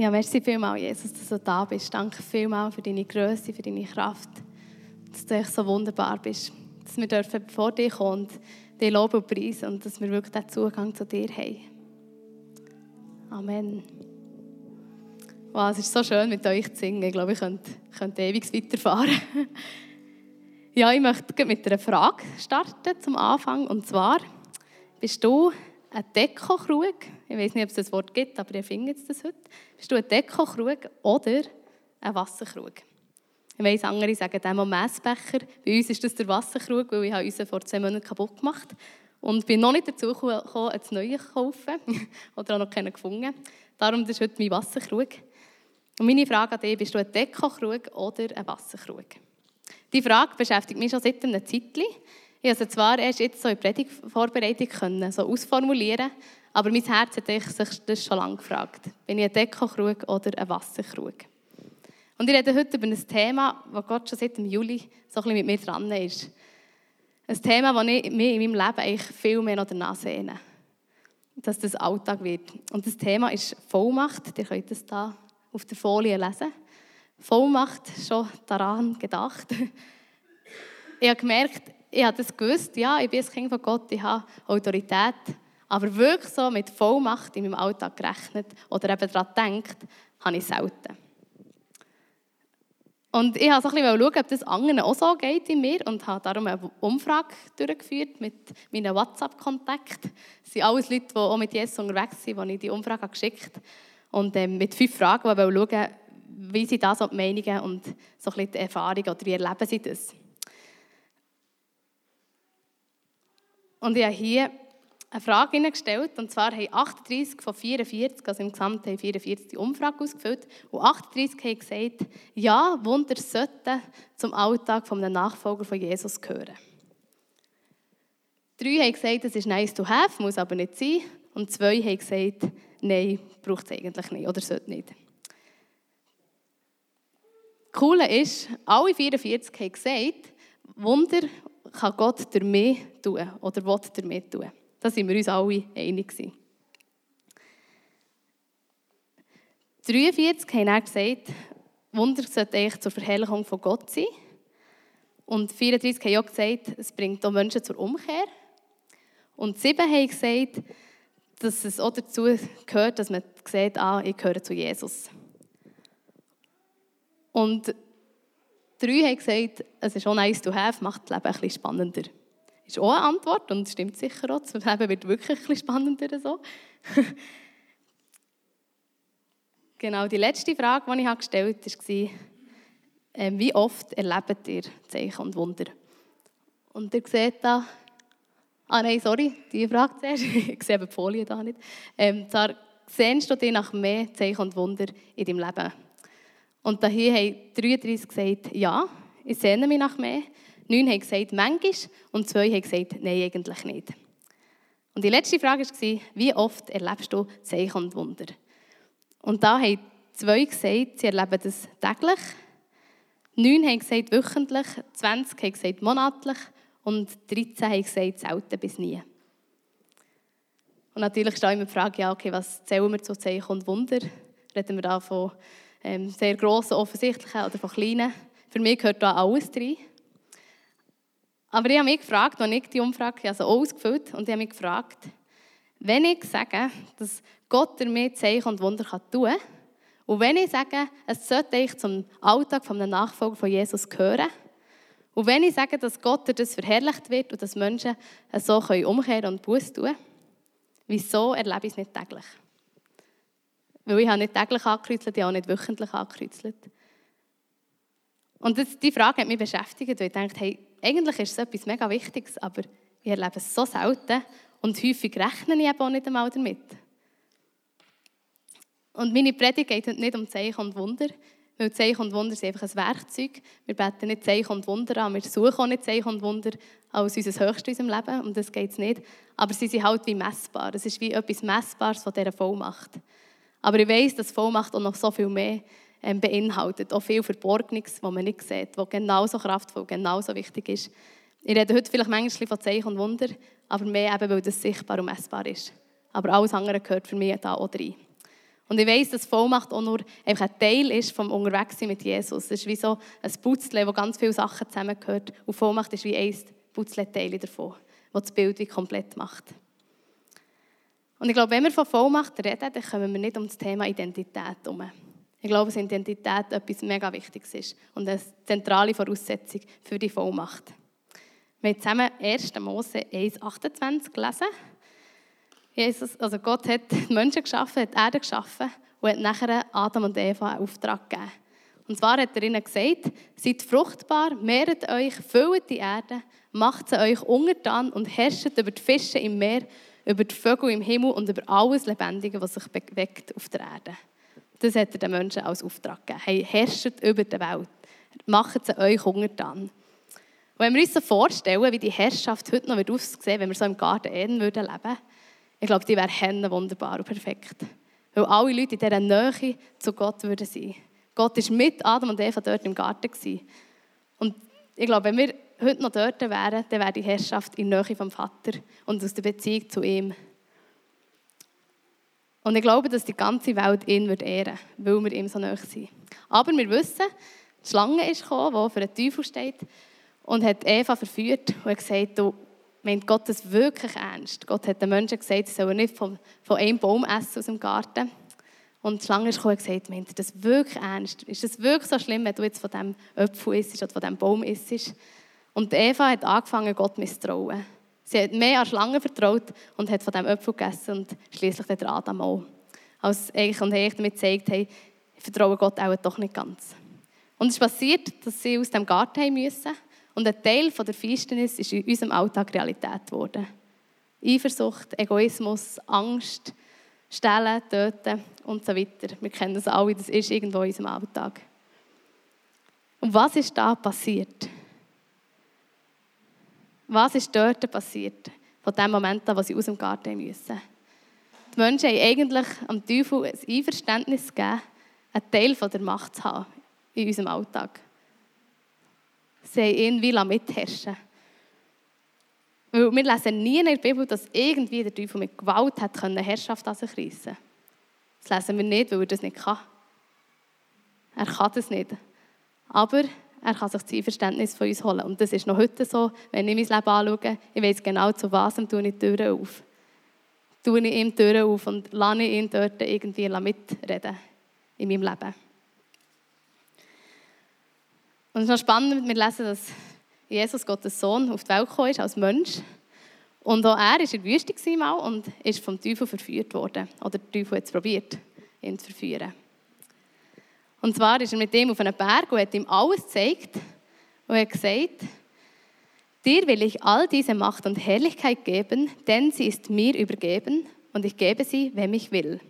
Ja, merci vielmals, Jesus, dass du da bist. Danke vielmals für deine Größe, für deine Kraft, dass du echt so wunderbar bist. Dass wir dürfen vor dir kommen und dich loben und preisen und dass wir wirklich den Zugang zu dir haben. Amen. Wow, es ist so schön, mit euch zu singen. Ich glaube, ich könnte, könnte ewig weiterfahren. ja, ich möchte mit einer Frage starten zum Anfang. Und zwar, bist du ein Dekokrug? Ich weiß nicht, ob es das Wort gibt, aber ihr findet es heute. Bist du ein Dekokrug oder ein Wasserkrug? Ich weiss, andere sagen dem Messbecher. Bei uns ist das der Wasserkrug, weil ich unseren vor zwei Monaten kaputt gemacht und bin noch nicht dazu gekommen, ein neues zu kaufen. oder auch noch keinen gefunden. Darum ist heute mein Wasserkrug. Und meine Frage an dich, bist du ein Dekokrug oder ein Wasserkrug? Die Frage beschäftigt mich schon seit einer Zeit. Ich es zwar erst jetzt so in Predigtvorbereitung können, so ausformulieren, aber mein Herz hat sich das schon lange gefragt. Bin ich ein Dekokrug oder ein Wasserkrug? Und ich rede heute über ein Thema, das Gott schon seit dem Juli so ein bisschen mit mir dran ist. Ein Thema, das ich mir in meinem Leben eigentlich viel mehr noch danach sehne. Dass das Alltag wird. Und das Thema ist Vollmacht. Ihr könnt es hier auf der Folie lesen. Vollmacht, schon daran gedacht. Ich habe gemerkt, ich habe das gewusst, ja, ich bin ein Kind von Gott, ich habe Autorität. Aber wirklich so mit Vollmacht in meinem Alltag gerechnet oder eben daran gedacht, habe ich selten. Und ich wollte so ein bisschen schauen, ob das anderen auch so geht in mir und habe darum eine Umfrage durchgeführt mit meinen WhatsApp-Kontakten. Das sind alles Leute, die auch mit Jesus unterwegs sind, die ich die Umfrage geschickt habe. Und ähm, mit fünf Fragen, die schauen wie sind da so die Meinungen und so ein bisschen die Erfahrungen oder wie erleben sie das. Und ich habe hier eine Frage gestellt, und zwar haben 38 von 44, also im Gesamten haben 44 die Umfrage ausgefüllt, und 38 haben gesagt, ja, Wunder sollten zum Alltag von einem Nachfolger von Jesus gehören. Drei haben gesagt, es ist nice to have, muss aber nicht sein. Und zwei haben gesagt, nein, braucht es eigentlich nicht oder sollte nicht. Das Coole ist, alle 44 haben gesagt, Wunder kann Gott mich tun oder will mich tun. Da sind wir uns alle einig. 43 haben dann gesagt, Wunder sollte eigentlich zur Verherrlichung von Gott sein. Und 34 haben auch gesagt, es bringt auch Menschen zur Umkehr. Und 7 haben gesagt, dass es auch dazu gehört, dass man sieht, ah, ich gehöre zu Jesus. Und drei haben gesagt, es ist auch nice to have, macht das Leben ein bisschen spannender. Ist auch eine Antwort und stimmt sicher auch. Das Leben wird wirklich ein bisschen spannender so. genau, die letzte Frage, die ich gestellt habe, war, äh, wie oft erlebt ihr Zeichen und Wunder? Und ihr seht da, ah nein, sorry, die Frage zuerst, ich sehe die Folie da nicht. Ähm, sehnst du dich nach mehr Zeichen und Wunder in deinem Leben? Und hier haben 33 gesagt, ja, ich sehne mich nach mehr. Neun haben gesagt, manchmal. Und zwei haben gesagt, nein, eigentlich nicht. Und die letzte Frage war, wie oft erlebst du Zeichen und Wunder? Und da haben zwei gesagt, sie erleben das täglich. Neun haben gesagt, wöchentlich. 20 haben gesagt, monatlich. Und 13 haben gesagt, selten bis nie. Und natürlich da immer die Frage, ja, okay, was zählen wir zu Zeichen und Wunder? Reden wir da von ähm, sehr grossen, offensichtlichen oder von kleinen. Für mich gehört da alles drin. Aber ich habe mich gefragt, als ich die Umfrage also ausgefüllt und ich habe mich gefragt, wenn ich sage, dass Gott mir Zeichen und Wunder tun kann, und wenn ich sage, es sollte ich zum Alltag von einem Nachfolger von Jesus gehören, und wenn ich sage, dass Gott das verherrlicht wird und dass Menschen so umkehren und Buß tun, wieso erlebe ich es nicht täglich? Weil ich habe nicht täglich angekreuzelt, ich auch nicht wöchentlich angekreuzelt. Und das, die Frage hat mich beschäftigt, weil ich dachte, hey, eigentlich ist es etwas mega Wichtiges, aber ich erlebe es so selten und häufig rechne ich eben auch nicht einmal damit. Und meine Predigt geht nicht um Zeichen und Wunder, weil Zeichen und Wunder sind einfach ein Werkzeug. Wir beten nicht Zeichen und Wunder an, wir suchen auch nicht Zeichen und Wunder als unser Höchstes in unserem Leben, um das geht es nicht. Aber sie sind halt wie messbar. Es ist wie etwas Messbares von dieser Vollmacht. Aber ich weiß, dass Vollmacht auch noch so viel mehr ähm, beinhaltet. Auch viel Verborgenes, das man nicht sieht, was genauso kraftvoll, genauso wichtig ist. Ich rede heute vielleicht manchmal von Zeichen und Wunder, aber mehr eben, weil das sichtbar und messbar ist. Aber alles andere gehört für mich da auch rein. Und ich weiß, dass Vollmacht auch nur einfach ein Teil ist vom Unterwegssein mit Jesus. Es ist wie so ein Putzle, wo ganz viele Sachen zusammengehört. Und Vollmacht ist wie ein Putzle-Teil davon, das das Bild wie komplett macht. Und ich glaube, wenn wir von Vollmacht reden, dann kommen wir nicht um das Thema Identität herum. Ich glaube, dass Identität etwas mega Wichtiges ist und eine zentrale Voraussetzung für die Vollmacht. Wir haben zusammen 1. Mose 1,28 gelesen. Jesus, also Gott hat die Menschen geschaffen, hat die Erde geschaffen und hat nachher Adam und Eva einen Auftrag gegeben. Und zwar hat er ihnen gesagt, seid fruchtbar, mehret euch, füllt die Erde, macht sie euch untertan und herrscht über die Fische im Meer, über die Vögel im Himmel und über alles Lebendige, was sich bewegt auf der Erde. Das hat er den Menschen als Auftrag gegeben. Hey, herrscht über die Welt, macht sie euch untertan. Und wenn wir uns so vorstellen, wie die Herrschaft heute noch aussehen würde, wenn wir so im Garten Eden leben würden, ich glaube, die wäre wunderbar und perfekt. Weil alle Leute in dieser Nähe zu Gott würden sein. Gott war mit Adam und Eva dort im Garten. Und ich glaube, wenn wir heute noch dort wären, dann wäre die Herrschaft in der Nähe vom Vater und aus der Beziehung zu ihm. Und ich glaube, dass die ganze Welt ihn wird ehren weil wir ihm so nahe sind. Aber wir wissen, die Schlange ist gekommen, die für den Teufel steht, und hat Eva verführt und hat gesagt, du meint Gott das wirklich ernst. Gott hat den Menschen gesagt, sie sollen nicht von, von einem Baum essen aus dem Garten. Und die Schlange ist gekommen und gesagt, meint ihr das wirklich ernst? Ist das wirklich so schlimm, wenn du jetzt von diesem Apfel isst oder von diesem Baum isst? Und Eva hat angefangen, Gott misstrauen. Sie hat mehr an Schlangen vertraut und hat von diesem Apfel gegessen und schließlich der Adam auch. Als eigentlich, und eigentlich damit gezeigt, hey, ich vertraue Gott auch doch nicht ganz. Und es ist passiert, dass sie aus dem Garten haben müssen und ein Teil von der Finsternis ist in unserem Alltag Realität geworden. Eifersucht, Egoismus, Angst, Stellen, Töten und so weiter. Wir kennen das alle, das ist irgendwo in unserem Alltag. Und was ist da passiert? Was ist dort passiert, von dem Moment an, wo sie aus dem Garten müssen? Die Menschen haben eigentlich am Teufel ein Einverständnis gegeben, einen Teil der Macht zu haben in unserem Alltag. Sie haben ihn wie mitherrschen Weil wir lesen nie in der Bibel, dass irgendwie der Teufel mit Gewalt hat können Herrschaft an sich reissen Das lesen wir nicht, weil er das nicht kann. Er kann das nicht. Aber er kann sich das Einverständnis von uns holen. Und das ist noch heute so, wenn ich mein Leben anschaue, ich weiß genau, zu was ich die Türen auf. Tue ich ihm die Türen auf und lasse ihn dort irgendwie mitreden in meinem Leben. Und es ist noch spannend, wir lesen, dass Jesus, Gottes Sohn, auf die Welt gekommen ist als Mensch. Und auch er war in der Wüste und ist vom Teufel verführt worden. Oder der Teufel hat es probiert, ihn zu verführen. Und zwar ist er mit ihm auf einem Berg und hat ihm alles gezeigt und hat gesagt, dir will ich all diese Macht und Herrlichkeit geben, denn sie ist mir übergeben und ich gebe sie, wem ich will.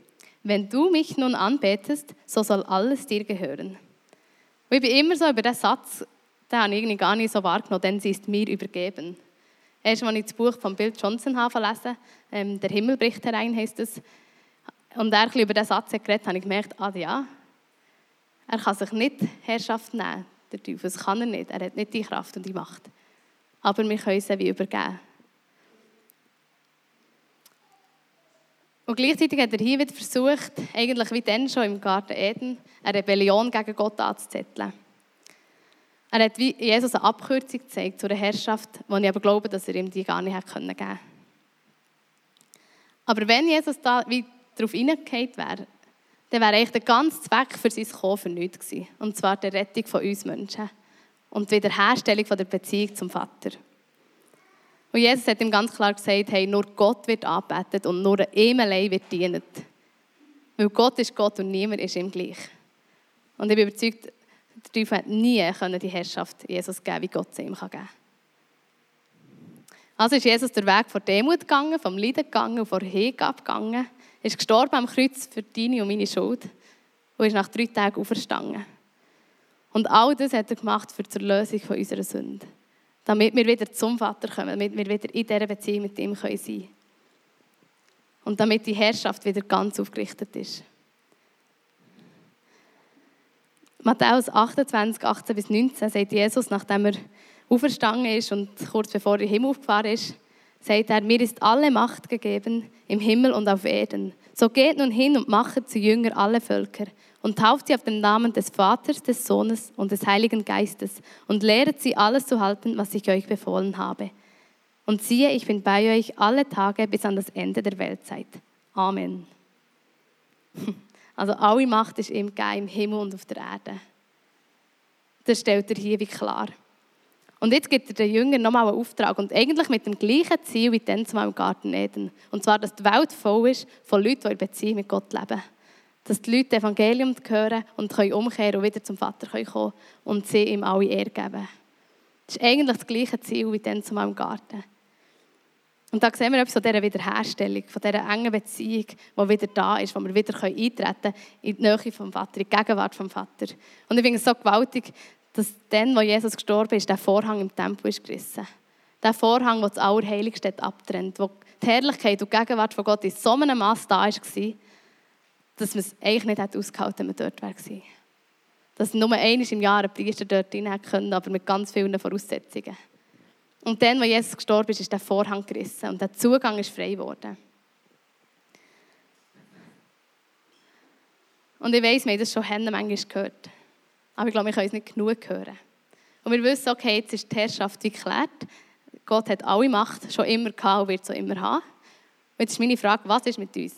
Wenn du mich nun anbetest, so soll alles dir gehören. Und ich bin immer so über diesen Satz, den habe ich irgendwie gar nicht so wahrgenommen, denn sie ist mir übergeben. Erst als ich das Buch von Bill Johnson habe gelesen ähm, «Der Himmel bricht herein» heißt es, und er über diesen Satz hat geredet, habe ich gemerkt, ah ja, er kann sich nicht Herrschaft nehmen, der Teufel, das kann er nicht, er hat nicht die Kraft und die Macht. Aber wir können sie wie übergeben. Und gleichzeitig hat er hier wieder versucht, eigentlich wie dann schon im Garten Eden, eine Rebellion gegen Gott anzuzetteln. Er hat wie Jesus eine Abkürzung gezeigt zu der Herrschaft, wo ich aber glaube, dass er ihm die gar nicht hätte geben können. Aber wenn Jesus da wie darauf hineingehauen wäre, dann wäre eigentlich der ganze Zweck für sein Kommen für nichts gewesen. Und zwar die Rettung von uns Menschen und die Wiederherstellung von der Beziehung zum Vater. Und Jesus hat ihm ganz klar gesagt, hey, nur Gott wird angebetet und nur ihm allein wird dienen. Weil Gott ist Gott und niemand ist ihm gleich. Und ich bin überzeugt, der Teufel hat nie die Herrschaft Jesus geben, wie Gott sie ihm geben kann. Also ist Jesus der Weg von Demut gegangen, vom Leiden gegangen von Hingabe gegangen. Ist gestorben am Kreuz für deine und meine Schuld und ist nach drei Tagen auferstanden. Und all das hat er gemacht für die Erlösung von unserer Sünde damit wir wieder zum Vater kommen, damit wir wieder in dieser Beziehung mit ihm sein können. Und damit die Herrschaft wieder ganz aufgerichtet ist. Matthäus 28, 18 bis 19 sagt Jesus, nachdem er auferstanden ist und kurz bevor er in den Himmel aufgefahren ist, sagt er, mir ist alle Macht gegeben im Himmel und auf Erden. So geht nun hin und macht zu Jünger alle Völker und tauft sie auf den Namen des Vaters, des Sohnes und des Heiligen Geistes und lehret sie alles zu halten, was ich euch befohlen habe. Und siehe, ich bin bei euch alle Tage bis an das Ende der Weltzeit. Amen. Also alle Macht ist ihm gegeben, im Himmel und auf der Erde. Das stellt er hier wie klar. Und jetzt gibt er den Jüngern nochmal einen Auftrag und eigentlich mit dem gleichen Ziel wie dann zumal im Garten Eden. Und zwar, dass die Welt voll ist von Leuten, die in Beziehung mit Gott leben. Dass die Leute das Evangelium hören und können umkehren und wieder zum Vater kommen und sie ihm alle Ehre geben. Das ist eigentlich das gleiche Ziel wie dann zumal im Garten. Und da sehen wir etwas von dieser Wiederherstellung, von dieser engen Beziehung, die wieder da ist, wo wir wieder eintreten können in die Nähe vom Vater, in die Gegenwart vom Vater. Und ich finde es so gewaltig, dass dann, wo Jesus gestorben ist, der Vorhang im Tempel ist gerissen. Der Vorhang, der das Allerheiligste abtrennt, wo die Herrlichkeit und die Gegenwart von Gott in so einem Maß da war, dass man es eigentlich nicht hätte ausgehalten wenn man dort wäre. Dass nur einmal im Jahr ein Priester dort rein können, aber mit ganz vielen Voraussetzungen. Und dann, als Jesus gestorben ist, ist der Vorhang gerissen und der Zugang ist frei geworden. Und ich weiß, wir haben das schon manchmal gehört. Aber ich glaube, wir können es nicht genug hören. Und wir wissen, okay, jetzt ist die Herrschaft geklärt. Gott hat alle Macht schon immer gehabt und wird so immer haben. Und jetzt ist meine Frage, was ist mit uns?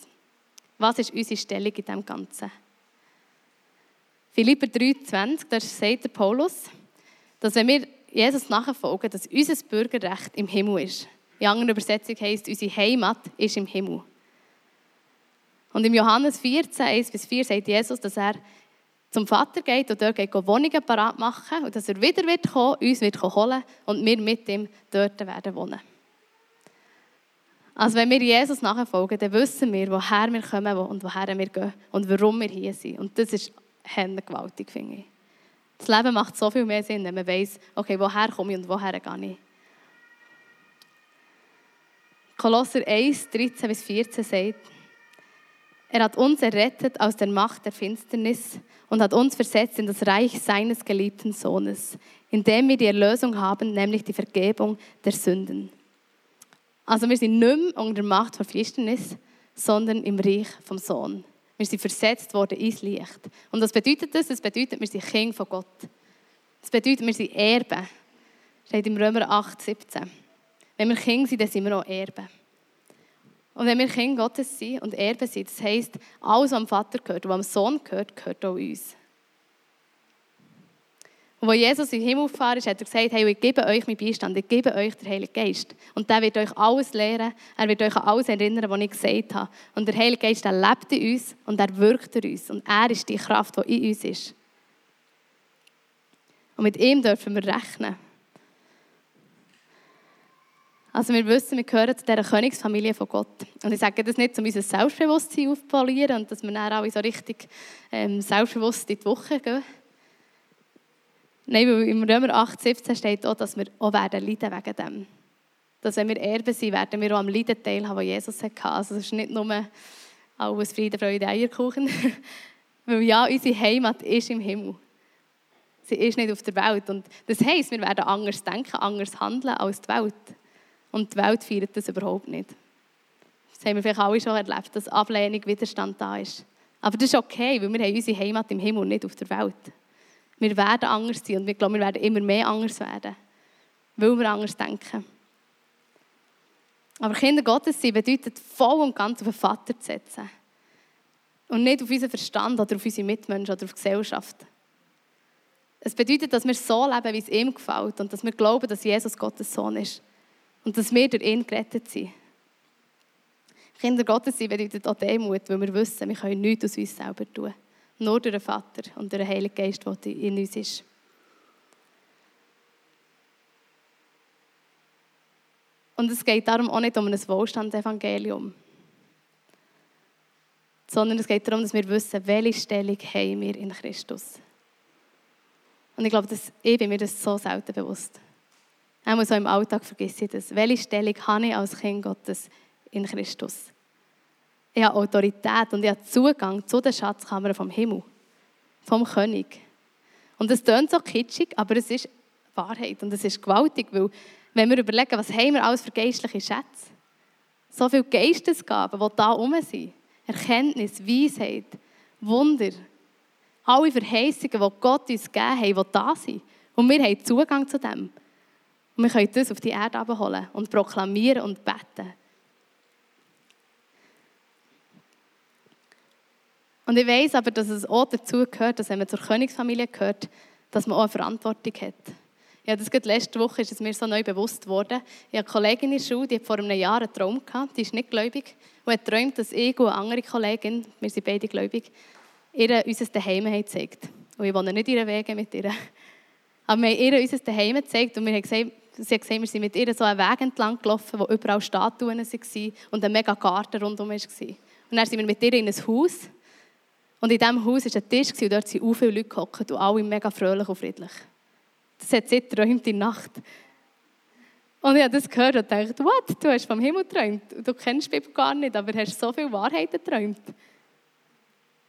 Was ist unsere Stellung in dem Ganzen? Philipper 3,20, da sagt der Paulus, dass wenn wir Jesus nachfolgen, dass unser Bürgerrecht im Himmel ist. In anderen Übersetzung heißt unsere Heimat ist im Himmel. Und im Johannes 14, 1 bis 4 sagt Jesus, dass er zum Vater geht und dort geht Wohnungen parat machen und dass er wieder wird kommen, uns wird holen und wir mit ihm dort werden wohnen. Also wenn wir Jesus nachfolgen, dann wissen wir, woher wir kommen und woher wir gehen und warum wir hier sind. Und das ist gewaltig, finde ich. Das Leben macht so viel mehr Sinn, wenn man weiß, okay, woher komme ich und woher gehe ich. Kolosser 1, 13 bis 14 sagt, er hat uns errettet aus der Macht der Finsternis und hat uns versetzt in das Reich seines geliebten Sohnes, in dem wir die Erlösung haben, nämlich die Vergebung der Sünden. Also wir sind nicht mehr unter der Macht der Finsternis, sondern im Reich vom Sohn. Wir sind versetzt worden ins Licht. Und was bedeutet das? Das bedeutet, wir sind Kinder von Gott. Das bedeutet, wir sind Erben. Das steht im Römer 8, 17. Wenn wir Kinder sind, dann sind wir auch Erben. Und wenn wir Kinder Gottes sind und Erben sind, das heisst, alles, was am Vater gehört und was am Sohn gehört, gehört auch uns. Und als Jesus in den Himmel gefahren ist, hat er gesagt, hey, ich gebe euch meinen Beistand, ich gebe euch den Heiligen Geist. Und der wird euch alles lehren, er wird euch an alles erinnern, was ich gesagt habe. Und der Heilige Geist, der lebt in uns und er wirkt in uns. Und er ist die Kraft, die in uns ist. Und mit ihm dürfen wir rechnen. Also wir wissen, wir gehören zu dieser Königsfamilie von Gott. Und ich sage das nicht, um unser Selbstbewusstsein aufzupolieren und dass wir dann alle so richtig ähm, selbstbewusst in die Woche gehen Nein, weil im Römer 8, 17 steht auch, dass wir auch werden leiden wegen dem. Dass wenn wir Erben sind, werden wir auch am Leiden teilhaben, was Jesus hatte. Also es ist nicht nur alles Friede, Freude, Eierkuchen. weil ja, unsere Heimat ist im Himmel. Sie ist nicht auf der Welt. Und das heisst, wir werden anders denken, anders handeln als die Welt. Und die Welt feiert das überhaupt nicht. Das haben wir vielleicht alle schon erlebt, dass Ablehnung, Widerstand da ist. Aber das ist okay, weil wir haben unsere Heimat im Himmel, nicht auf der Welt. Wir werden anders sein und wir glauben, wir werden immer mehr anders werden, weil wir anders denken. Aber Kinder Gottes sein bedeutet voll und ganz auf den Vater zu setzen. Und nicht auf unseren Verstand oder auf unsere Mitmenschen oder auf die Gesellschaft. Es bedeutet, dass wir so leben, wie es ihm gefällt und dass wir glauben, dass Jesus Gottes Sohn ist. Und dass wir durch ihn gerettet sind. Kinder Gottes sein bedeutet auch Demut, weil wir wissen, wir können nichts aus uns selber tun. Nur durch den Vater und durch den Heiligen Geist, der in uns ist. Und es geht darum auch nicht um ein Wohlstandsevangelium, sondern es geht darum, dass wir wissen, welche Stellung haben wir in Christus. Und ich glaube, dass ich bin mir das so selten bewusst. Auch so im Alltag vergesse ich das. Welche Stellung habe ich als Kind Gottes in Christus? Ich habe Autorität und ich habe Zugang zu den Schatzkammern vom Himmel, vom König. Und es klingt so kitschig, aber es ist Wahrheit und es ist gewaltig, weil wenn wir überlegen, was haben wir alles für geistliche Schätze? So viele Geistesgaben, die da rum sind. Erkenntnis, Weisheit, Wunder. Alle Verheißungen, die Gott uns gegeben hat, die da sind. Und wir haben Zugang zu dem. Und wir können das auf die Erde abholen und proklamieren und beten. Und ich weiß aber, dass es auch dazu gehört, dass wenn man zur Königsfamilie gehört, dass man auch eine Verantwortung hat. Ja, das gerade letzte Woche ist es mir so neu bewusst worden. Ich habe eine Kollegin in der Schule, die hat vor einem Jahr einen Traum gehabt, die ist nicht gläubig, und hat geträumt, dass ich und eine andere Kollegin, wir sind beide gläubig, ihr unser Daheim gezeigt. Und ich wohne nicht in Wege mit ihr. Aber wir haben ihr unser Daheim gezeigt und wir haben gesagt, sie hat gesehen, wir sind mit ihr so einen Weg entlang gelaufen, wo überall Statuen waren und ein mega Garten rundum war. Und dann sind wir mit ihr in ein Haus und in diesem Haus war ein Tisch und dort sind auch viele Leute gehockt und alle mega fröhlich und friedlich. Das hat sie geträumt in der Nacht. Und ich habe das gehört und dachte, what, du hast vom Himmel geträumt. Du kennst die Bibel gar nicht, aber hast so viele Wahrheiten geträumt.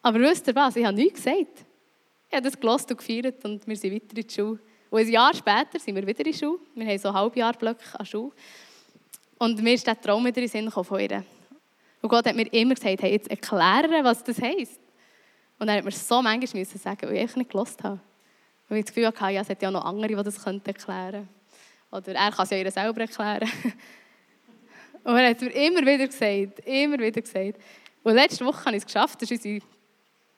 Aber wisst ihr was, ich habe nichts gesagt. Ich habe das gelost und gefeiert und wir sind weiter in die Schule. Und ein Jahr später sind wir wieder in Schule. Wir haben so Halbjahrblöcke an Schule. Und mir ist der Traum wieder in den Sinn von ihr. Und Gott hat mir immer gesagt, hey, jetzt erklären, was das heisst. Und er hat mir so manchmal sagen, weil ich nicht gelost habe. Weil ich das Gefühl hatte, ja, es hat ja noch andere, die das erklären könnten. Oder er kann es ja ihr selber erklären. Und er hat mir immer wieder gesagt, immer wieder gesagt. Und letzte Woche habe ich es geschafft, das war unsere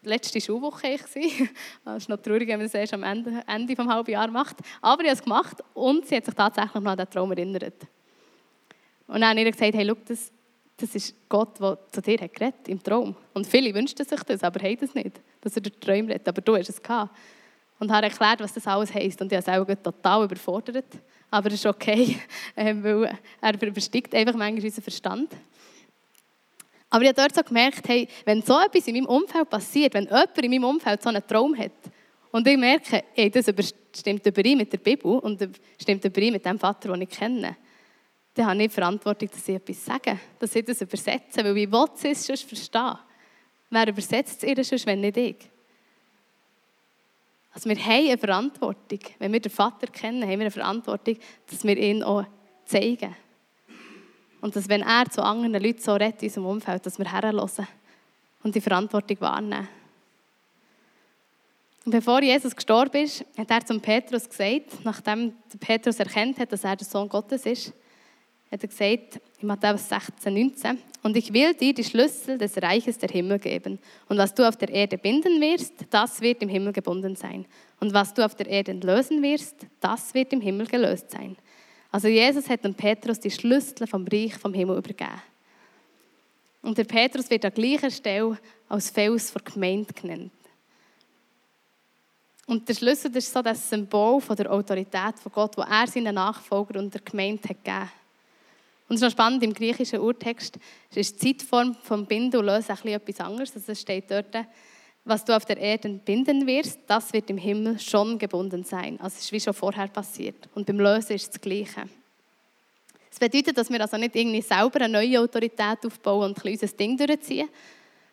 letzte Schulwoche. Das ist noch traurig, wenn man das erst am Ende, Ende des halben Jahres macht. Aber ich habe es gemacht und sie hat sich tatsächlich noch an den Traum erinnert. Und dann ich ihr gesagt, hey, schau, das, das ist Gott, der zu dir hat geredet, im Traum. Und viele wünschten sich das, aber haben das nicht, dass er den Traum redet. Aber du hast es gehabt und habe erklärt, was das alles heisst. Und ich habe es auch total überfordert. Aber es ist okay, ähm, weil er übersteigt einfach manchmal unseren Verstand. Aber ich habe dort so gemerkt, hey, wenn so etwas in meinem Umfeld passiert, wenn jemand in meinem Umfeld so einen Traum hat, und ich merke, hey, das stimmt überein mit der Bibel und stimmt überein mit dem Vater, den ich kenne, dann habe ich die Verantwortung, dass ich etwas sage, dass ich das übersetze, weil ich will es sonst verstehen. Wer übersetzt es ihr sonst, wenn nicht ich? Also wir haben eine Verantwortung. Wenn wir den Vater kennen, haben wir eine Verantwortung, dass wir ihn auch zeigen. Und dass, wenn er zu anderen Leuten so redet in unserem Umfeld, dass wir herhören und die Verantwortung wahrnehmen. Und bevor Jesus gestorben ist, hat er zum Petrus gesagt, nachdem Petrus erkennt hat, dass er der Sohn Gottes ist, hat er gesagt, in Matthäus 16, 19, und ich will dir die Schlüssel des Reiches der Himmel geben. Und was du auf der Erde binden wirst, das wird im Himmel gebunden sein. Und was du auf der Erde lösen wirst, das wird im Himmel gelöst sein. Also Jesus hat dem Petrus die Schlüssel vom Reich vom Himmel übergeben. Und der Petrus wird an gleicher Stelle als Fels der Gemeinde genannt. Und der Schlüssel ist so das Symbol von der Autorität von Gott, wo er seinen Nachfolger und der Gemeinde hat gegeben und es ist noch spannend, im griechischen Urtext ist die Zeitform vom Binden und Lösen etwas anderes. Also es steht dort, was du auf der Erde binden wirst, das wird im Himmel schon gebunden sein. Also es ist wie schon vorher passiert. Und beim Lösen ist es das Gleiche. Das bedeutet, dass wir also nicht irgendwie selber eine neue Autorität aufbauen und ein unser Ding durchziehen,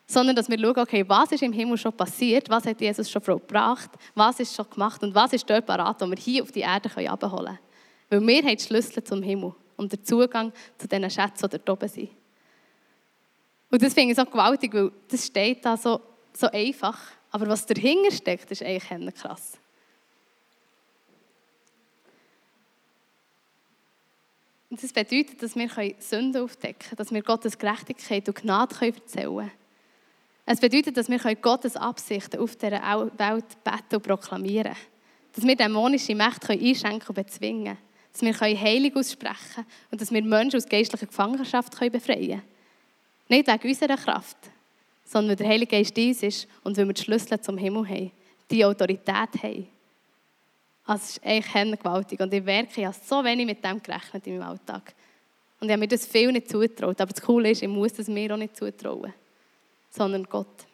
sondern dass wir schauen, okay, was ist im Himmel schon passiert, was hat Jesus schon gebracht, was ist schon gemacht und was ist dort parat, wo wir hier auf die Erde abholen können. Weil wir haben die Schlüssel zum Himmel und der Zugang zu diesen Schätzen, die dort oben sind. Und das finde ich so gewaltig, weil das steht da so, so einfach. Aber was dahinter steckt, ist eigentlich krass. Und das bedeutet, dass wir Sünden aufdecken können, dass wir Gottes Gerechtigkeit und Gnade erzählen können. Es bedeutet, dass wir Gottes Absichten auf dieser Welt beten und proklamieren können. Dass wir dämonische Mächte einschenken und bezwingen können dass wir Heilung aussprechen können und dass wir Menschen aus geistlicher Gefangenschaft befreien können. Nicht wegen unserer Kraft, sondern weil der Heilige Geist dies ist und weil wir die Schlüssel zum Himmel haben, die Autorität haben. Also es ist eigentlich gewaltig und ich merke, ich habe so wenig mit dem gerechnet in meinem Alltag. Und ich habe mir das viel nicht zutraut. Aber das Coole ist, ich muss das mir auch nicht zutrauen, sondern Gott.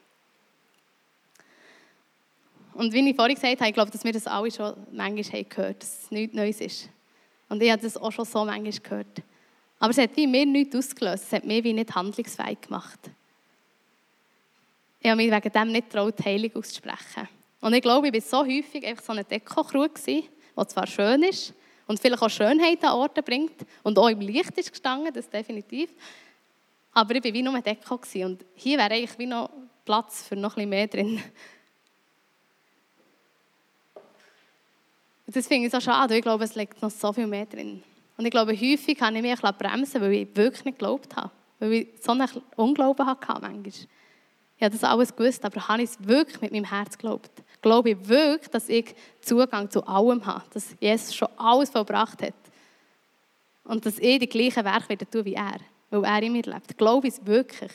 Und wie ich vorhin gesagt habe, ich glaube, dass wir das alle schon manchmal gehört haben, dass es nichts Neues ist. Und ich habe das auch schon so manchmal gehört. Aber es hat wie mir nichts ausgelöst. Es hat mich wie nicht handlungsfähig gemacht. Ich habe mich wegen dem nicht getraut, Heilung auszusprechen. Und ich glaube, ich war so häufig einfach so eine Deko-Krug, die zwar schön ist und vielleicht auch Schönheit an Orten bringt und auch im Licht ist gestanden, das definitiv. Aber ich war wie nur ein Deko und hier wäre eigentlich wie noch Platz für noch ein bisschen mehr drin. das finde ich so schade, ich glaube, es liegt noch so viel mehr drin. Und ich glaube, häufig habe ich mich bremsen weil ich wirklich nicht geglaubt habe. Weil ich so einen Unglauben hatte manchmal. Ich habe das alles gewusst, aber habe ich es wirklich mit meinem Herz geglaubt? Glaube ich wirklich, dass ich Zugang zu allem habe, dass Jesus schon alles vollbracht hat und dass ich die gleichen Werke wieder tue wie er, weil er in mir lebt? Glaube ich es wirklich?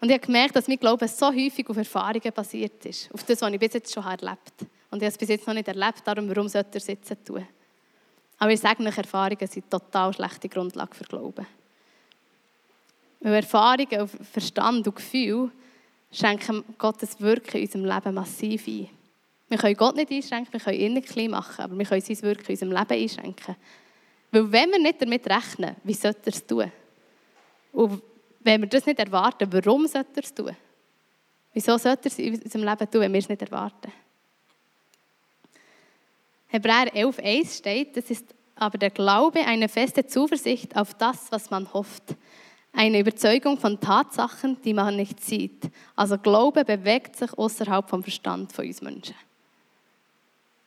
Und ich habe gemerkt, dass mein Glaube so häufig auf Erfahrungen basiert ist, auf das, was ich bis jetzt schon erlebt habe. Und ich habe es bis jetzt noch nicht erlebt, darum warum sollte er sitzen tun? Aber ich sage euch, Erfahrungen sind total schlechte Grundlage für Glauben. Weil Erfahrungen, Verstand und Gefühl schenken Gottes Wirken in unserem Leben massiv ein. Wir können Gott nicht einschränken, wir können ihn nicht klein machen, aber wir können sein Wirken in unserem Leben einschränken. Weil wenn wir nicht damit rechnen, wie sollte er es tun? Und wenn wir das nicht erwarten, warum sollte er es tun? Wieso sollte er es in unserem Leben tun, wenn wir es nicht erwarten? Hebräer 11,1 steht, das ist aber der Glaube eine feste Zuversicht auf das, was man hofft eine Überzeugung von Tatsachen, die man nicht sieht. Also Glaube bewegt sich außerhalb vom Verstand von uns Menschen.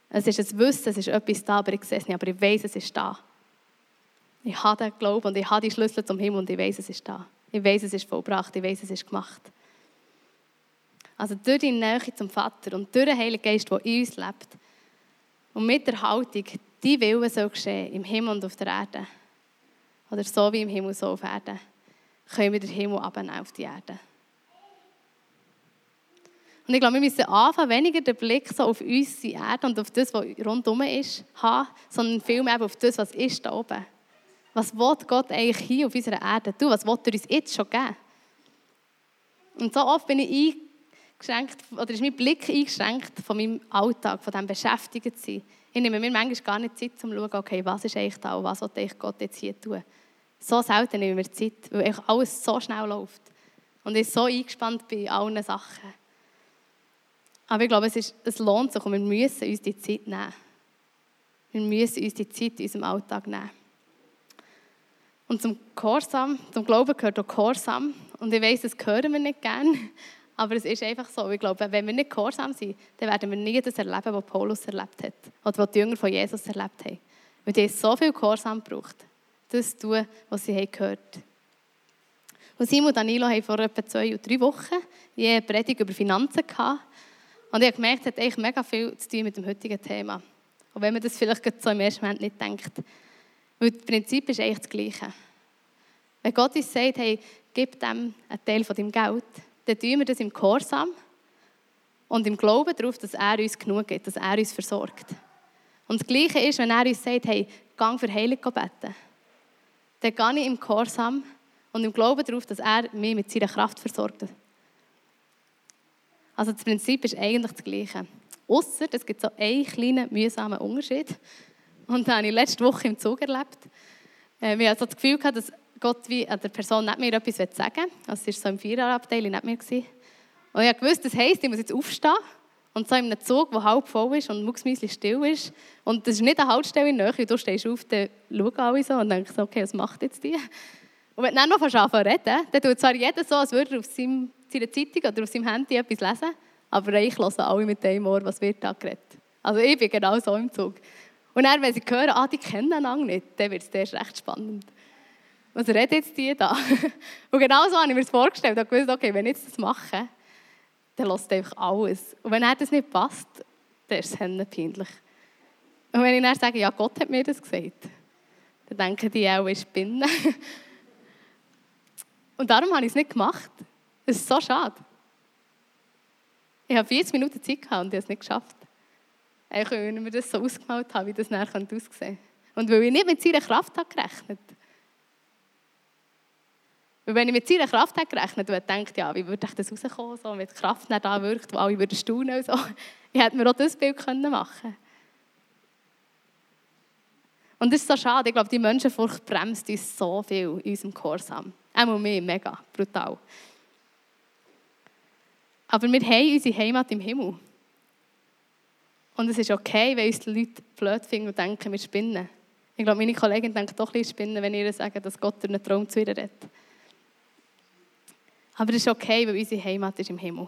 Es ist ein Wissen, es ist etwas da, aber ich sehe es nicht, aber ich weiß, es ist da. Ich habe den Glauben und ich habe die Schlüssel zum Himmel und ich weiß, es ist da. Ich weiß, es ist vollbracht, ich weiß, es ist gemacht. Also durch die Nähe zum Vater und durch den Heiligen Geist, der in uns lebt und mit der Haltung, die Wille soll geschehen, im Himmel und auf der Erde. Oder so wie im Himmel, so auf Erden können wir den Himmel abnehmen auf die Erde. Und ich glaube, wir müssen anfangen, weniger den Blick so auf unsere Erde und auf das, was rundherum ist, haben, sondern vielmehr auf das, was ist da oben. Was will Gott eigentlich hier auf unserer Erde tun? Was will er uns jetzt schon geben? Und so oft bin ich eingeschränkt, oder ist mein Blick eingeschränkt von meinem Alltag, von dem Beschäftigen zu sein. Ich nehme mir manchmal gar nicht Zeit, um zu schauen, okay, was ist eigentlich da und was will Gott jetzt hier tun so selten nehmen wir Zeit, weil alles so schnell läuft. Und ich so eingespannt bei allen Sachen. Aber ich glaube, es, ist, es lohnt sich und wir müssen uns die Zeit nehmen. Wir müssen uns die Zeit in unserem Alltag nehmen. Und zum Gehorsam, zum Glauben gehört auch Gehorsam. Und ich weiß, das hören wir nicht gerne. Aber es ist einfach so. Ich glaube, wenn wir nicht gehorsam sind, dann werden wir nie das erleben, was Paulus erlebt hat. Oder was die Jünger von Jesus erlebt haben. Weil die so viel Gehorsam gebraucht das tun, was sie gehört haben. Simon und Danilo haben vor etwa zwei oder drei Wochen eine Predigt über Finanzen gehabt. Und ich habe gemerkt, es hat eigentlich mega viel zu tun mit dem heutigen Thema. Auch wenn man das vielleicht so im ersten Moment nicht denkt. Weil das Prinzip ist eigentlich das Gleiche. Wenn Gott uns sagt, hey, gib dem einen Teil von deinem Geld, dann tun wir das im Gehorsam und im Glauben darauf, dass er uns genug gibt, dass er uns versorgt. Und das Gleiche ist, wenn er uns sagt, hey, gang für Heilung beten dann gehe ich im Gehorsam und im Glauben darauf, dass er mich mit seiner Kraft versorgt. Also das Prinzip ist eigentlich das Gleiche. Ausser, es gibt so einen kleinen, mühsamen Unterschied. Und den habe ich letzte Woche im Zug erlebt. Äh, ich hatte so das Gefühl, dass Gott wie der Person nicht mehr etwas sagen will. Also es war so im Viererabteil nicht mehr. Und ich wusste, das heisst, ich muss jetzt aufstehen und so in einem Zug, der halb voll ist und mucksmäuschen still ist. Und das ist nicht eine Haltestelle in der Nähe. Du stehst auf, dann schauen alle so und denkst, okay, was macht jetzt die? Und wenn du dann noch anfangen zu reden, dann tut zwar jeder so, als würde er auf seinem, seiner Zeitung oder auf seinem Handy etwas lesen, aber ich höre alle mit dem Ohr, was wird da geredet. Also ich bin genau so im Zug. Und dann, wenn sie hören, ah, die kennen einander nicht, dann wird es erst recht spannend. Was reden jetzt die da? Und genau so habe ich mir das vorgestellt. Ich habe gewusst, okay, wenn ich jetzt das mache, dann lässt einfach alles. Und wenn er das nicht passt, dann ist es peinlich. Und wenn ich dann sage, ja, Gott hat mir das gesagt, dann denken die auch, ich bin. Und darum habe ich es nicht gemacht. Das ist so schade. Ich habe 40 Minuten Zeit gehabt und ich habe es nicht geschafft. Ich mir das so ausgemalt habe, wie das nachher aussehen könnte. Und weil ich nicht mit seiner Kraft gerechnet habe. Weil wenn ich mit seiner Kraft hätte gerechnet hätte, denkt ja, wie würde ich das rauskommen, so, die Kraft nicht da wirkt, wo alle würden staunen und so. Ich hätte mir auch das Bild können machen Und das ist so schade. Ich glaube, die Menschenfurcht bremst uns so viel in unserem Gehorsam. Auch mir, mega, brutal. Aber wir haben unsere Heimat im Himmel. Und es ist okay, wenn uns die Leute blöd finden und denken, wir spinnen. Ich glaube, meine Kollegin denkt doch ein bisschen spinnen, wenn ihr sagen, dass Gott durch einen Traum zu ihr redet. Aber es ist okay, weil unsere Heimat ist im Himmel.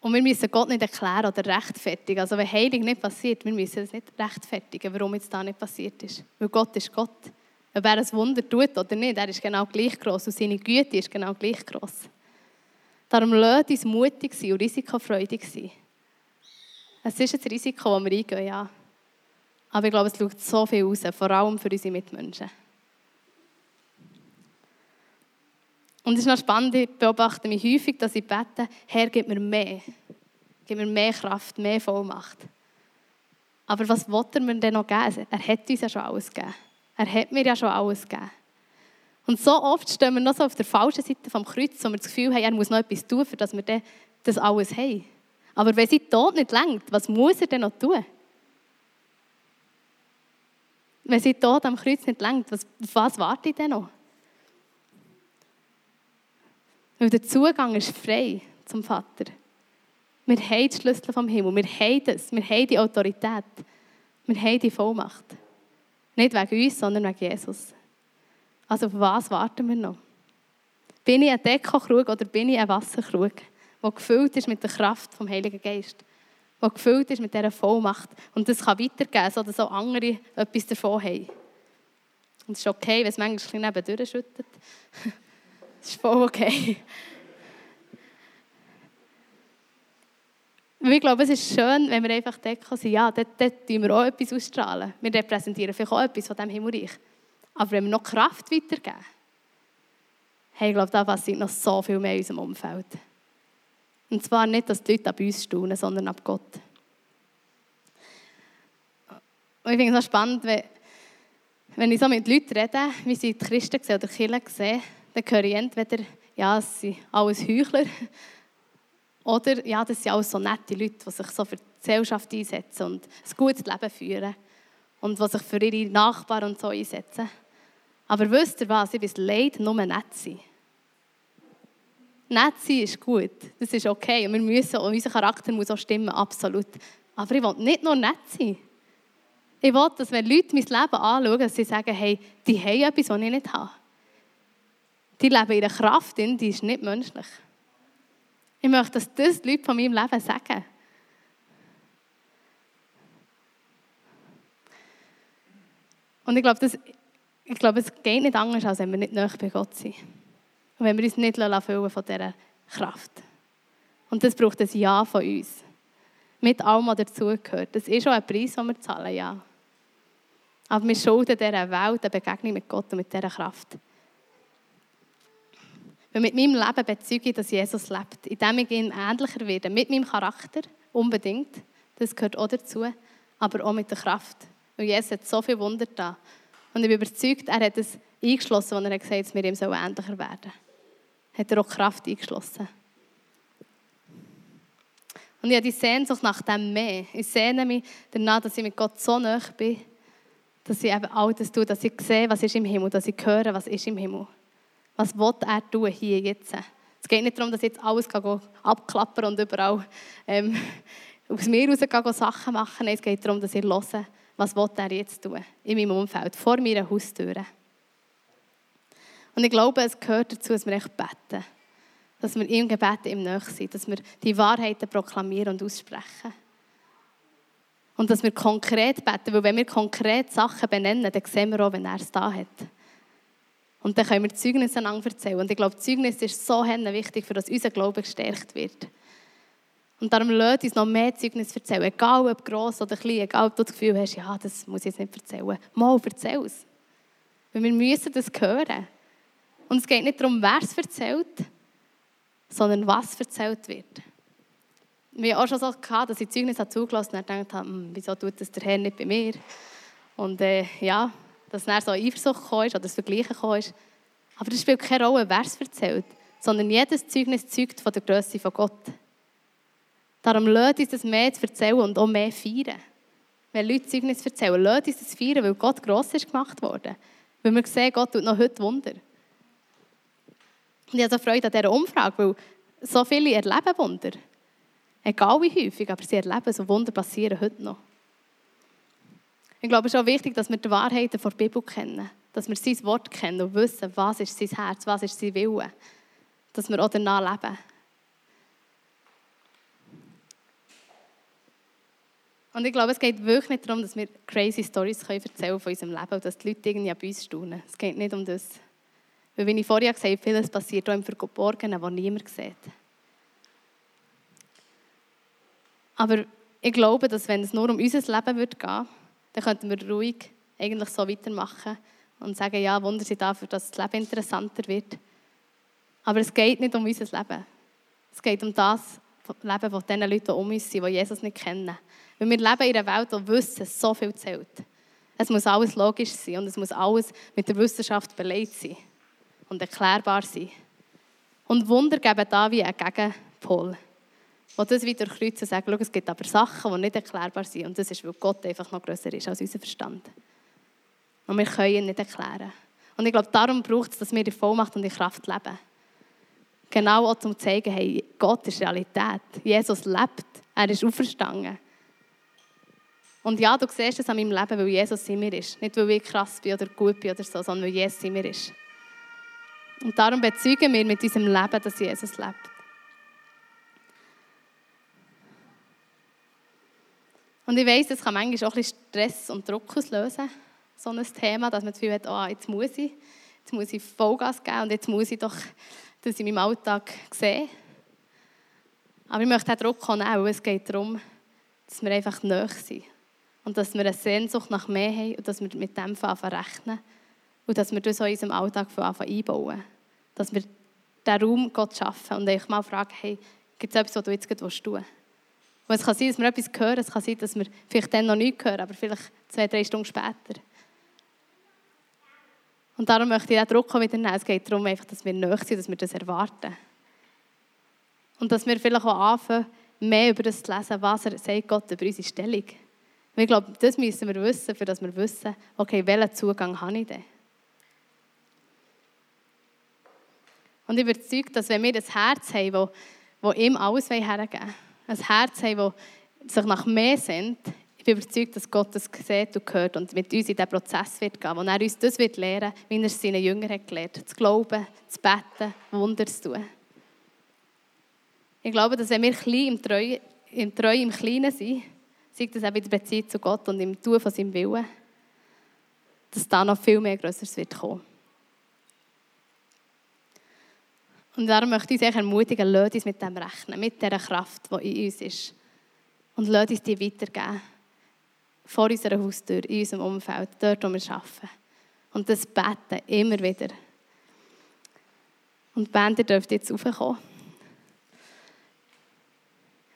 Und wir müssen Gott nicht erklären oder rechtfertigen. Also wenn Heilung nicht passiert, wir müssen es nicht rechtfertigen, warum es da nicht passiert ist. Weil Gott ist Gott. Ob er ein Wunder tut oder nicht, er ist genau gleich groß und seine Güte ist genau gleich groß. Darum lasst uns mutig sein und risikofreudig sein. Es ist ein Risiko, das wir eingehen, ja. Aber ich glaube, es schaut so viel raus, vor allem für unsere Mitmenschen. Und es ist noch spannend, ich beobachte mich häufig, dass ich bete, Herr, gib mir mehr. Gib mir mehr Kraft, mehr Vollmacht. Aber was will er mir denn noch geben? Er hat uns ja schon alles gegeben. Er hat mir ja schon alles gegeben. Und so oft stehen wir noch so auf der falschen Seite vom Kreuz, wo wir das Gefühl haben, er muss noch etwas tun, für dass wir das alles haben. Aber wenn sein Tod nicht lenkt, was muss er denn noch tun? Wenn sein Tod am Kreuz nicht lenkt, was, auf was warte ich denn noch? Weil der Zugang ist frei zum Vater. Wir haben die Schlüssel vom Himmel. Wir haben das. Wir haben die Autorität. Wir haben die Vollmacht. Nicht wegen uns, sondern wegen Jesus. Also auf was warten wir noch? Bin ich ein Dekokrug oder bin ich ein Wasserkrug, der gefüllt ist mit der Kraft vom Heiligen Geist? Der gefüllt ist mit dieser Vollmacht. Und das kann weitergehen, sodass auch andere etwas davon haben. Und es ist okay, wenn es manchmal ein bisschen schüttet. Das ist voll okay. ich glaube, es ist schön, wenn wir einfach denken, ja, dort, dort tun wir auch etwas ausstrahlen. Wir repräsentieren vielleicht auch etwas von diesem Himmelreich. Aber wenn wir noch Kraft weitergeben, hey, ich glaube, da passiert noch so viel mehr in unserem Umfeld. Und zwar nicht, dass die Leute ab uns staunen, sondern ab Gott. Und ich finde es auch spannend, wenn ich so mit Leuten rede, wie sie die Christen sehen oder die Kirche sehen, dann höre ich entweder, ja, es sind alles Heuchler, oder ja, das sind alles so nette Leute, die sich so für die Gesellschaft einsetzen und ein gutes Leben führen und die sich für ihre Nachbarn und so einsetzen. Aber wisst ihr was, ich bin leid, nur nett sein. Nett sein ist gut, das ist okay und wir müssen, und unser Charakter muss auch stimmen, absolut. Aber ich will nicht nur nett sein. Ich will, dass wenn Leute mein Leben anschauen, dass sie sagen, hey, die haben etwas, was ich nicht habe. Die leben ihre Kraft in, die ist nicht menschlich. Ich möchte, dass das die Leute von meinem Leben sagen. Und ich glaube, das, ich glaube, es geht nicht anders, als wenn wir nicht näher bei Gott sind. Und wenn wir uns nicht füllen von dieser Kraft. Und das braucht ein Ja von uns. Mit allem, was dazugehört. Das ist schon ein Preis, den wir zahlen, ja. Aber wir schulden dieser Welt eine Begegnung mit Gott und mit dieser Kraft. Weil mit meinem Leben bezeuge ich, dass Jesus lebt, indem ich ihn ähnlicher werde. Mit meinem Charakter, unbedingt. Das gehört auch dazu. Aber auch mit der Kraft. Weil Jesus hat so viel Wunder da. Und ich bin überzeugt, er hat es eingeschlossen, als er gesagt hat, dass wir ihm ähnlicher werden. Hat er auch Kraft eingeschlossen. Und ich habe die Sehnsucht nach dem mehr. Ich sehne mich danach, dass ich mit Gott so nah bin, dass ich eben all das tue, dass ich sehe, was ist im Himmel, dass ich höre, was ist im Himmel. Was will er tun hier jetzt? Es geht nicht darum, dass jetzt alles abklappern und überall ähm, aus mir raus Sachen machen. Nein, es geht darum, dass ich höre, was will er jetzt tun in meinem Umfeld, vor meiner Haustür. Und ich glaube, es gehört dazu, dass wir echt beten. Dass wir im Gebet im Nähe sind, dass wir die Wahrheiten proklamieren und aussprechen. Und dass wir konkret beten, weil wenn wir konkret Sachen benennen, dann sehen wir auch, wenn er es da hat. Und dann können wir Zeugnis einander erzählen. Und ich glaube, Zeugnis ist so wichtig, für dass unser Glaube gestärkt wird. Und darum lasst uns noch mehr Zeugnis erzählen. Egal ob gross oder klein, egal ob du das Gefühl hast, ja, das muss ich jetzt nicht erzählen. Mal, erzähl es. Weil wir müssen das hören. Und es geht nicht darum, wer es erzählt, sondern was erzählt wird. Wir haben auch schon so gehabt, dass ich Zeugnis zugelassen habe und gedacht habe, hm, wieso tut das der Herr nicht bei mir? Und äh, ja, dass dann so Eifersucht gekommen oder das Vergleichen gekommen. Aber das spielt keine Rolle, wer es erzählt, sondern jedes Zeugnis zeugt von der Größe von Gott. Darum lasst uns das mehr zu erzählen und auch mehr feiern. Wenn Leute Zeugnis erzählen, lasst uns das feiern, weil Gott gross ist gemacht worden. Weil wir sehen, Gott tut noch heute Wunder. Und ich habe so Freude an dieser Umfrage, weil so viele erleben Wunder. Egal wie häufig, aber sie erleben so Wunder passieren heute noch. Ich glaube, es ist auch wichtig, dass wir die Wahrheiten der Bibel kennen. Dass wir sein Wort kennen und wissen, was ist sein Herz, was ist sein Wille. Dass wir auch danach leben. Und ich glaube, es geht wirklich nicht darum, dass wir crazy Stories erzählen von unserem Leben und dass die Leute irgendwie bei uns staunen. Es geht nicht um das. Weil, wie ich vorher gesagt habe, vieles passiert auch im Verborgenen, was niemand sieht. Aber ich glaube, dass wenn es nur um unser Leben gehen, dann könnten wir ruhig eigentlich so weitermachen und sagen, ja, Wunder sind dafür, dass das Leben interessanter wird. Aber es geht nicht um unser Leben. Es geht um das Leben von den Leuten, die um uns sind, die Jesus nicht kennen. Weil wir leben in einer Welt, wo Wissen so viel zählt. Es muss alles logisch sein und es muss alles mit der Wissenschaft belegt sein und erklärbar sein. Und Wunder geben da wie einen Gegenpol. Wo das wieder kreuzen und sagen, es gibt aber Sachen, die nicht erklärbar sind. Und das ist, weil Gott einfach noch größer ist als unser Verstand. Und wir können ihn nicht erklären. Und ich glaube, darum braucht es, dass wir in Vollmacht und in Kraft leben. Genau auch zum zu zeigen, hey, Gott ist Realität. Jesus lebt. Er ist auferstanden. Und ja, du siehst es an meinem Leben, weil Jesus in mir ist. Nicht, weil ich krass bin oder gut bin oder so, sondern weil Jesus in mir ist. Und darum bezeugen wir mit unserem Leben, dass Jesus lebt. Und ich weiss, das kann manchmal auch ein bisschen Stress und Druck auslösen, so ein Thema, dass man das Gefühl hat, oh, jetzt muss ich, jetzt muss ich Vollgas geben und jetzt muss ich doch das in meinem Alltag sehen. Aber ich möchte auch Druck nehmen, weil es geht darum, dass wir einfach nahe sind und dass wir eine Sehnsucht nach mehr haben und dass wir mit dem anfangen rechnen und dass wir das in unserem Alltag anfangen einbauen. Dass wir diesen Raum Gott schaffen und ich mal fragen, hey, gibt es etwas, was du jetzt tun willst? Und es kann sein, dass wir etwas hören, es kann sein, dass wir vielleicht dann noch nichts hören, aber vielleicht zwei, drei Stunden später. Und darum möchte ich den Druck wieder nehmen. Es geht darum, einfach, dass wir nahe sind, dass wir das erwarten. Und dass wir vielleicht auch anfangen, mehr über das zu lesen, was er sagt Gott über unsere Stellung. Und ich glaube, das müssen wir wissen, für dass wir wissen, okay, welchen Zugang habe ich denn? Und ich bin überzeugt, dass wenn wir das Herz haben, das, das ihm alles hergeben will, ein Herz haben, das sich nach mehr sehnt, ich bin überzeugt, dass Gott das sieht und hört und mit uns in diesen Prozess wird gehen, wo er uns das wird lehren wie er es seinen Jüngern hat gelernt, zu glauben, zu beten, Wunder zu tun. Ich glaube, dass wenn wir klein im Treu, im, Treu im Kleinen sind, Sei das auch in der Beziehung zu Gott und im Tun von seinem Willen, dass da noch viel mehr Größeres wird kommen. Und darum möchte ich euch ermutigen, lasst uns mit dem rechnen, mit dieser Kraft, die in uns ist. Und lasst uns die weitergeben. Vor unserer Haustür, in unserem Umfeld, dort, wo wir arbeiten. Und das beten, immer wieder. Und die Band, ihr dürft jetzt raufkommen.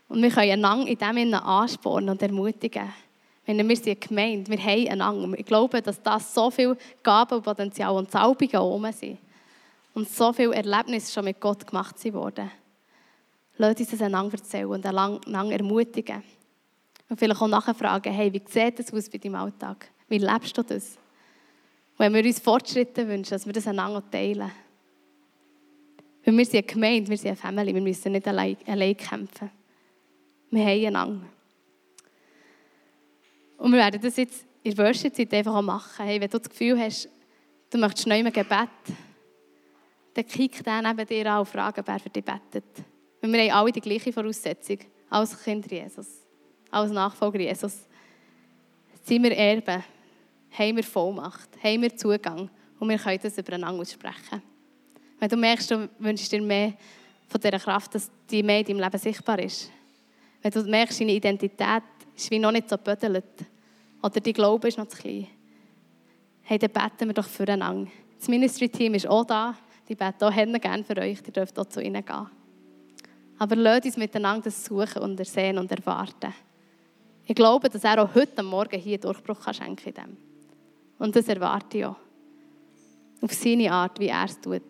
Und wir können einander in dem Sinne anspornen und ermutigen. Wenn wir sind gemeint, wir haben einander. Ich glaube, dass das so viel Gabenpotenzial und Salbungen oben sind. Und so viele Erlebnisse schon mit Gott gemacht wurden. Lass uns das einander erzählen und einander ermutigen. Und vielleicht auch nachfragen, hey, wie sieht das aus bei deinem Alltag? Wie lebst du das? Und wenn wir uns Fortschritte wünschen, dass wir das einander teilen. Weil wir sind eine Gemeinde, wir sind eine Familie, wir müssen nicht allein, allein kämpfen. Wir haben einander. Und wir werden das jetzt in der Worship-Zeit einfach auch machen. Hey, wenn du das Gefühl hast, du möchtest neu im Gebet, dann kick den neben dir an und frage, wer für dich betet. Weil wir haben alle die gleiche Voraussetzung als Kinder Jesus, als Nachfolger Jesus. Sind wir Erben, haben wir Vollmacht, haben wir Zugang und wir können das übereinander aussprechen. Wenn du merkst, du wünschst dir mehr von dieser Kraft, dass die mehr in deinem Leben sichtbar ist, wenn du merkst, deine Identität ist wie noch nicht so gebödelt oder dein Glaube ist noch zu klein, hey, dann beten wir doch füreinander. Das Ministry-Team ist auch da. Die beten auch gerne für euch. Ihr dürft auch zu ihnen gehen. Aber lasst uns miteinander das suchen und ersehen und erwarten. Ich glaube, dass er auch heute Morgen hier Durchbruch kann schenken kann. Und das erwarte ich auch. Auf seine Art, wie er es tut.